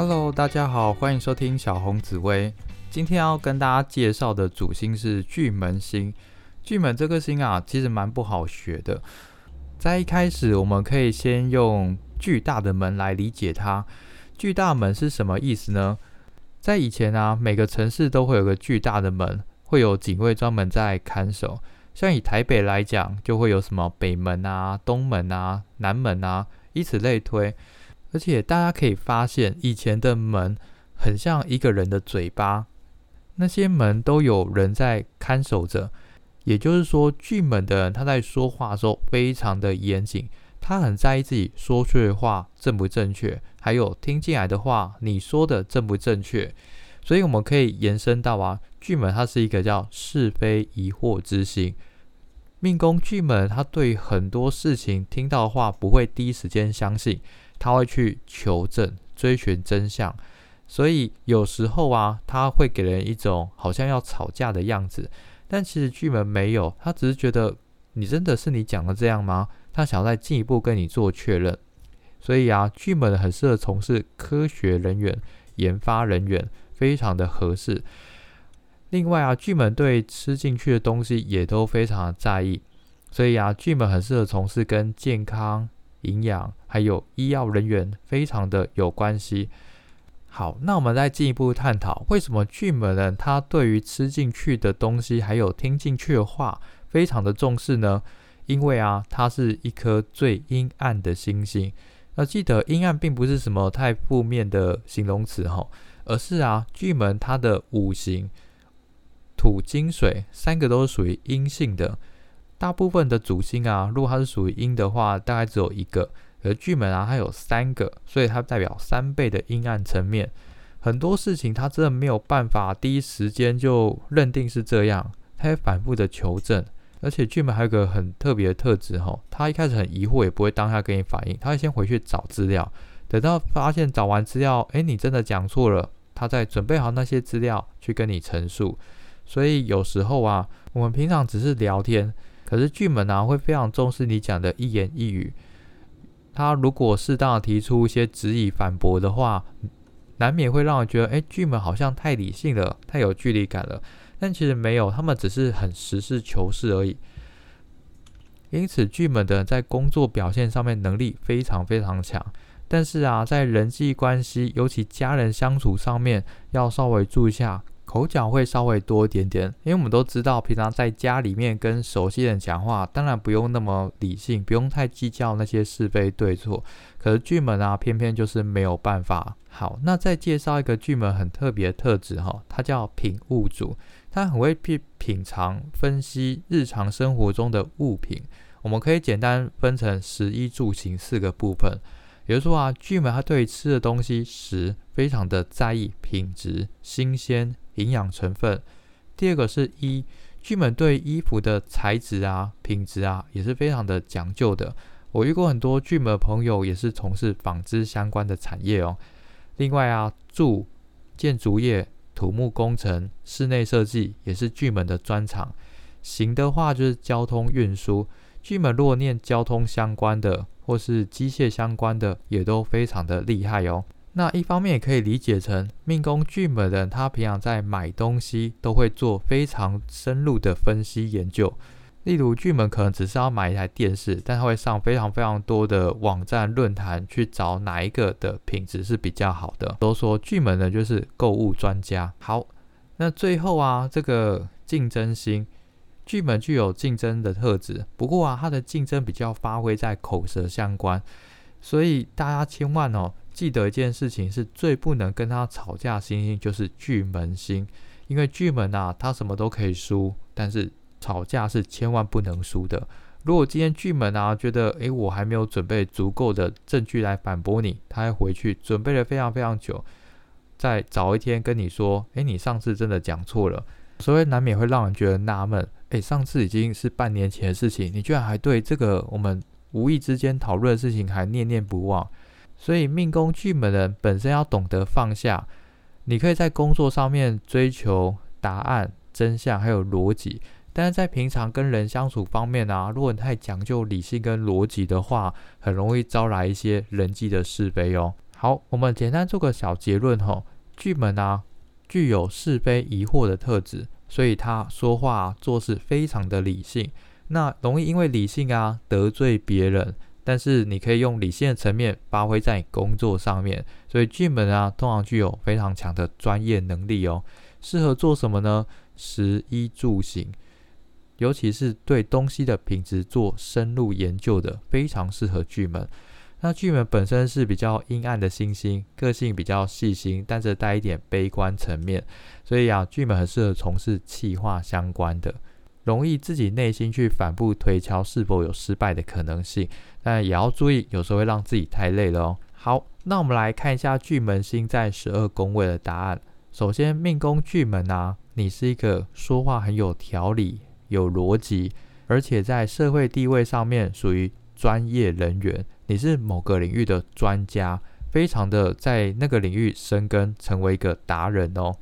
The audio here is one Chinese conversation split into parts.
Hello，大家好，欢迎收听小红紫薇。今天要跟大家介绍的主星是巨门星。巨门这个星啊，其实蛮不好学的。在一开始，我们可以先用巨大的门来理解它。巨大门是什么意思呢？在以前啊，每个城市都会有个巨大的门，会有警卫专门在看守。像以台北来讲，就会有什么北门啊、东门啊、南门啊，以此类推。而且大家可以发现，以前的门很像一个人的嘴巴，那些门都有人在看守着。也就是说，巨门的人他在说话的时候非常的严谨，他很在意自己说出的话正不正确，还有听进来的话你说的正不正确。所以我们可以延伸到啊，巨门它是一个叫是非疑惑之星。命宫巨门，他对很多事情听到的话不会第一时间相信。他会去求证、追寻真相，所以有时候啊，他会给人一种好像要吵架的样子。但其实巨门没有，他只是觉得你真的是你讲的这样吗？他想再进一步跟你做确认。所以啊，巨门很适合从事科学人员、研发人员，非常的合适。另外啊，巨门对吃进去的东西也都非常的在意，所以啊，巨门很适合从事跟健康。营养还有医药人员非常的有关系。好，那我们再进一步探讨，为什么巨门人他对于吃进去的东西还有听进去的话非常的重视呢？因为啊，它是一颗最阴暗的星星。那记得阴暗并不是什么太负面的形容词哈，而是啊，巨门它的五行土金水三个都是属于阴性的。大部分的主星啊，如果它是属于阴的话，大概只有一个；而巨门啊，它有三个，所以它代表三倍的阴暗层面。很多事情它真的没有办法第一时间就认定是这样，它会反复的求证。而且巨门还有个很特别的特质哈，他一开始很疑惑，也不会当下跟你反应，他会先回去找资料，等到发现找完资料，哎，你真的讲错了，他再准备好那些资料去跟你陈述。所以有时候啊，我们平常只是聊天。可是巨门啊，会非常重视你讲的一言一语。他如果适当的提出一些质疑、反驳的话，难免会让人觉得，哎，巨门好像太理性了，太有距离感了。但其实没有，他们只是很实事求是而已。因此，巨门的人在工作表现上面能力非常非常强。但是啊，在人际关系，尤其家人相处上面，要稍微注意一下。口角会稍微多一点点，因为我们都知道，平常在家里面跟熟悉人讲话，当然不用那么理性，不用太计较那些是非对错。可是巨门啊，偏偏就是没有办法。好，那再介绍一个巨门很特别的特质哈，它叫品物主，它很会品品尝、分析日常生活中的物品。我们可以简单分成食衣住行四个部分。比如说啊，巨门它对于吃的东西食非常的在意品质、新鲜。营养成分，第二个是衣，巨门对衣服的材质啊、品质啊也是非常的讲究的。我遇过很多巨门朋友，也是从事纺织相关的产业哦。另外啊，住建筑业、土木工程、室内设计也是巨门的专长。行的话就是交通运输，巨门如果念交通相关的或是机械相关的，也都非常的厉害哦。那一方面也可以理解成命宫巨门的人，他平常在买东西都会做非常深入的分析研究。例如巨门可能只是要买一台电视，但他会上非常非常多的网站论坛去找哪一个的品质是比较好的。都说巨门呢就是购物专家。好，那最后啊，这个竞争心，巨门具有竞争的特质，不过啊，它的竞争比较发挥在口舌相关，所以大家千万哦。记得一件事情，是最不能跟他吵架星星就是巨门星，因为巨门啊，他什么都可以输，但是吵架是千万不能输的。如果今天巨门啊觉得，诶，我还没有准备足够的证据来反驳你，他还回去准备了非常非常久，再早一天跟你说，诶，你上次真的讲错了，所以难免会让人觉得纳闷，诶，上次已经是半年前的事情，你居然还对这个我们无意之间讨论的事情还念念不忘。所以命宫巨门人本身要懂得放下，你可以在工作上面追求答案、真相还有逻辑，但是在平常跟人相处方面啊，如果你太讲究理性跟逻辑的话，很容易招来一些人际的是非哦。好，我们简单做个小结论吼，巨门啊，具有是非疑惑的特质，所以他说话做事非常的理性，那容易因为理性啊得罪别人。但是你可以用理性的层面发挥在工作上面，所以巨门啊，通常具有非常强的专业能力哦。适合做什么呢？食衣住行，尤其是对东西的品质做深入研究的，非常适合巨门。那巨门本身是比较阴暗的星星，个性比较细心，但是带一点悲观层面，所以啊，巨门很适合从事气化相关的。容易自己内心去反复推敲是否有失败的可能性，但也要注意，有时候会让自己太累了哦。好，那我们来看一下巨门星在十二宫位的答案。首先，命宫巨门啊，你是一个说话很有条理、有逻辑，而且在社会地位上面属于专业人员，你是某个领域的专家，非常的在那个领域深耕，成为一个达人哦。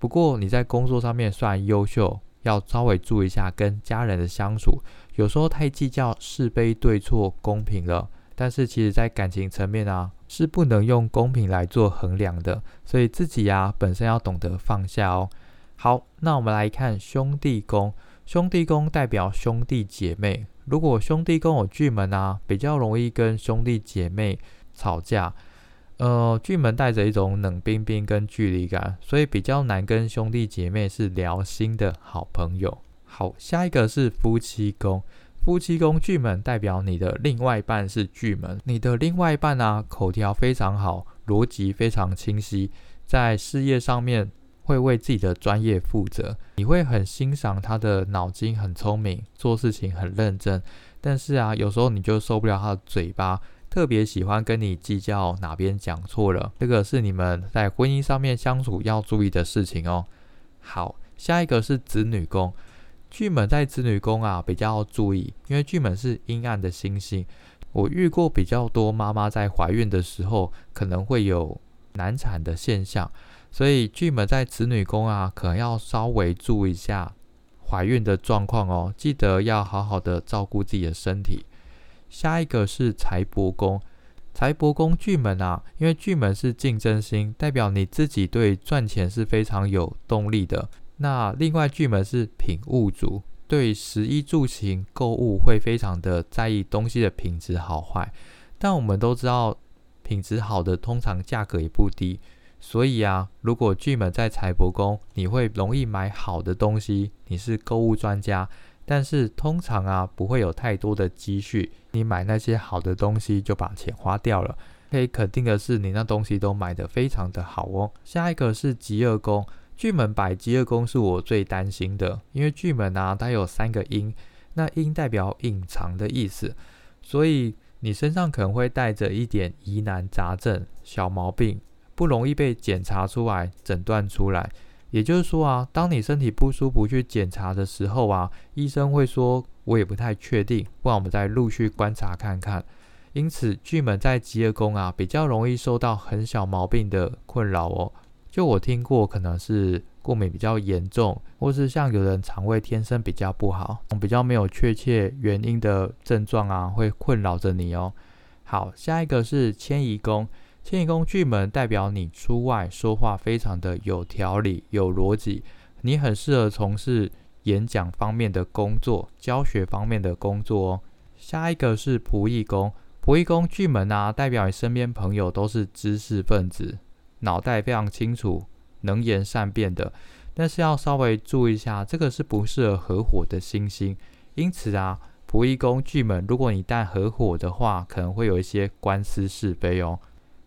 不过你在工作上面算优秀。要稍微注意一下跟家人的相处，有时候太计较是非对错公平了，但是其实在感情层面啊，是不能用公平来做衡量的，所以自己呀本身要懂得放下哦。好，那我们来看兄弟宫，兄弟宫代表兄弟姐妹，如果兄弟跟我巨门啊，比较容易跟兄弟姐妹吵架。呃，巨门带着一种冷冰冰跟距离感，所以比较难跟兄弟姐妹是聊心的好朋友。好，下一个是夫妻宫，夫妻宫巨门代表你的另外一半是巨门，你的另外一半啊，口条非常好，逻辑非常清晰，在事业上面会为自己的专业负责，你会很欣赏他的脑筋很聪明，做事情很认真，但是啊，有时候你就受不了他的嘴巴。特别喜欢跟你计较哪边讲错了，这个是你们在婚姻上面相处要注意的事情哦。好，下一个是子女宫，巨门在子女宫啊比较要注意，因为巨门是阴暗的星星。我遇过比较多妈妈在怀孕的时候可能会有难产的现象，所以巨门在子女宫啊，可能要稍微注意一下怀孕的状况哦，记得要好好的照顾自己的身体。下一个是财帛宫，财帛宫巨门啊，因为巨门是竞争心，代表你自己对赚钱是非常有动力的。那另外巨门是品物主，对食衣住行购物会非常的在意东西的品质好坏。但我们都知道，品质好的通常价格也不低，所以啊，如果巨门在财帛宫，你会容易买好的东西，你是购物专家。但是通常啊，不会有太多的积蓄，你买那些好的东西就把钱花掉了。可以肯定的是，你那东西都买得非常的好哦。下一个是极恶宫，巨门摆极恶宫是我最担心的，因为巨门啊，它有三个阴，那阴代表隐藏的意思，所以你身上可能会带着一点疑难杂症、小毛病，不容易被检查出来、诊断出来。也就是说啊，当你身体不舒服去检查的时候啊，医生会说，我也不太确定，不然我们再陆续观察看看。因此，巨门在极恶宫啊，比较容易受到很小毛病的困扰哦。就我听过，可能是过敏比较严重，或是像有人肠胃天生比较不好，比较没有确切原因的症状啊，会困扰着你哦。好，下一个是迁移宫。迁移宫巨门代表你出外说话非常的有条理、有逻辑，你很适合从事演讲方面的工作、教学方面的工作哦。下一个是仆役宫，仆役宫巨门啊，代表你身边朋友都是知识分子，脑袋非常清楚、能言善辩的，但是要稍微注意一下，这个是不适合合伙的星星。因此啊，仆役宫巨门，如果你旦合伙的话，可能会有一些官司是非哦。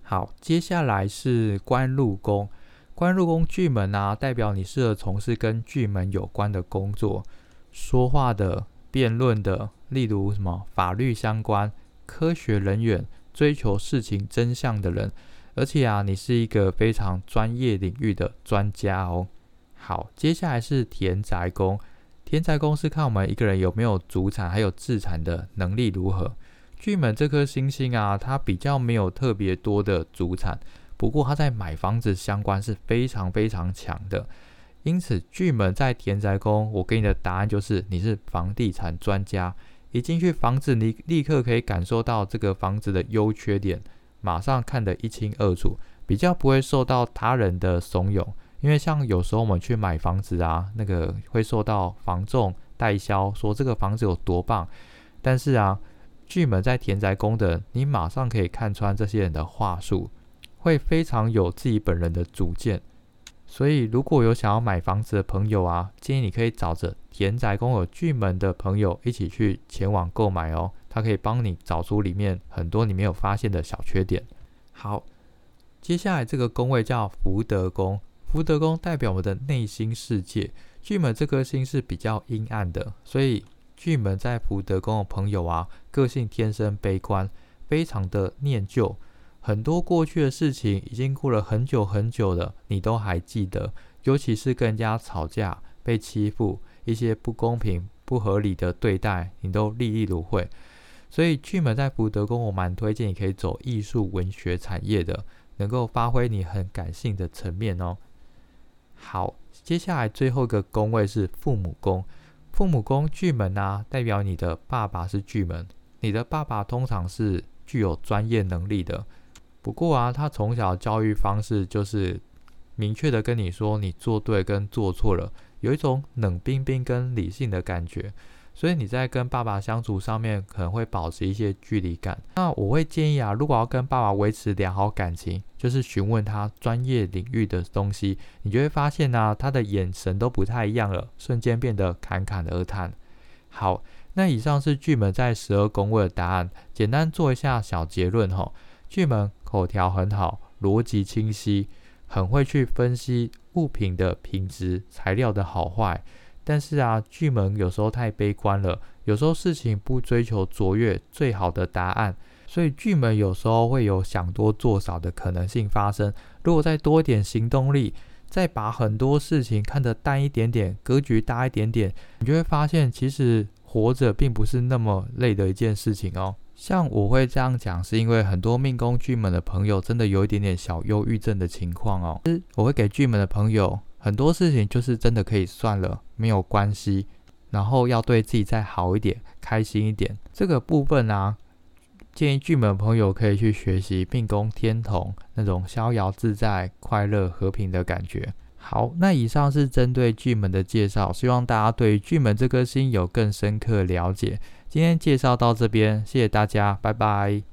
好，接下来是官禄宫。官禄宫巨门啊，代表你适合从事跟巨门有关的工作，说话的、辩论的，例如什么法律相关、科学人员，追求事情真相的人。而且啊，你是一个非常专业领域的专家哦。好，接下来是田宅宫。田宅宫是看我们一个人有没有主产，还有自产的能力如何。巨门这颗星星啊，它比较没有特别多的主产，不过它在买房子相关是非常非常强的。因此，巨门在田宅宫，我给你的答案就是你是房地产专家。一进去房子，你立刻可以感受到这个房子的优缺点，马上看得一清二楚，比较不会受到他人的怂恿。因为像有时候我们去买房子啊，那个会受到房仲代销说这个房子有多棒，但是啊，巨门在田宅宫的，你马上可以看穿这些人的话术，会非常有自己本人的主见。所以如果有想要买房子的朋友啊，建议你可以找着田宅宫有巨门的朋友一起去前往购买哦，他可以帮你找出里面很多你没有发现的小缺点。好，接下来这个宫位叫福德宫。福德宫代表我们的内心世界，巨门这颗星是比较阴暗的，所以巨门在福德宫的朋友啊，个性天生悲观，非常的念旧，很多过去的事情已经过了很久很久了，你都还记得，尤其是跟人家吵架、被欺负、一些不公平、不合理的对待，你都历历如绘。所以巨门在福德宫，我蛮推荐你可以走艺术文学产业的，能够发挥你很感性的层面哦。好，接下来最后一个宫位是父母宫。父母宫巨门啊，代表你的爸爸是巨门。你的爸爸通常是具有专业能力的，不过啊，他从小教育方式就是明确的跟你说你做对跟做错了，有一种冷冰冰跟理性的感觉。所以你在跟爸爸相处上面可能会保持一些距离感。那我会建议啊，如果要跟爸爸维持良好感情，就是询问他专业领域的东西，你就会发现呢，他的眼神都不太一样了，瞬间变得侃侃而谈。好，那以上是巨门在十二宫位的答案，简单做一下小结论哈。巨门口条很好，逻辑清晰，很会去分析物品的品质、材料的好坏。但是啊，巨门有时候太悲观了，有时候事情不追求卓越最好的答案，所以巨门有时候会有想多做少的可能性发生。如果再多一点行动力，再把很多事情看得淡一点点，格局大一点点，你就会发现其实活着并不是那么累的一件事情哦。像我会这样讲，是因为很多命宫巨门的朋友真的有一点点小忧郁症的情况哦。我会给巨门的朋友。很多事情就是真的可以算了，没有关系。然后要对自己再好一点，开心一点。这个部分啊，建议巨门朋友可以去学习命宫天同那种逍遥自在、快乐和平的感觉。好，那以上是针对巨门的介绍，希望大家对巨门这颗星有更深刻了解。今天介绍到这边，谢谢大家，拜拜。